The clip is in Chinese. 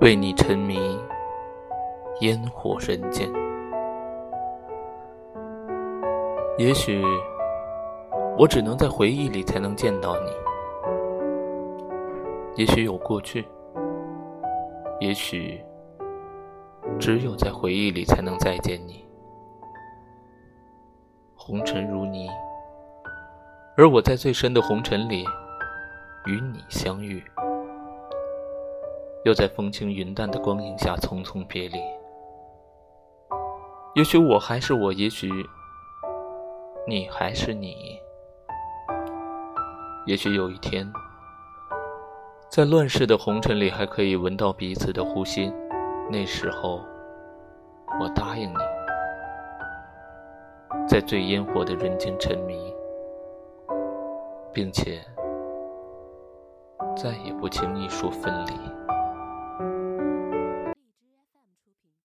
为你沉迷烟火人间。也许我只能在回忆里才能见到你，也许有过去，也许只有在回忆里才能再见你。红尘如泥，而我在最深的红尘里与你相遇，又在风轻云淡的光影下匆匆别离。也许我还是我，也许。你还是你，也许有一天，在乱世的红尘里，还可以闻到彼此的呼吸。那时候，我答应你，在最烟火的人间沉迷，并且再也不轻易说分离。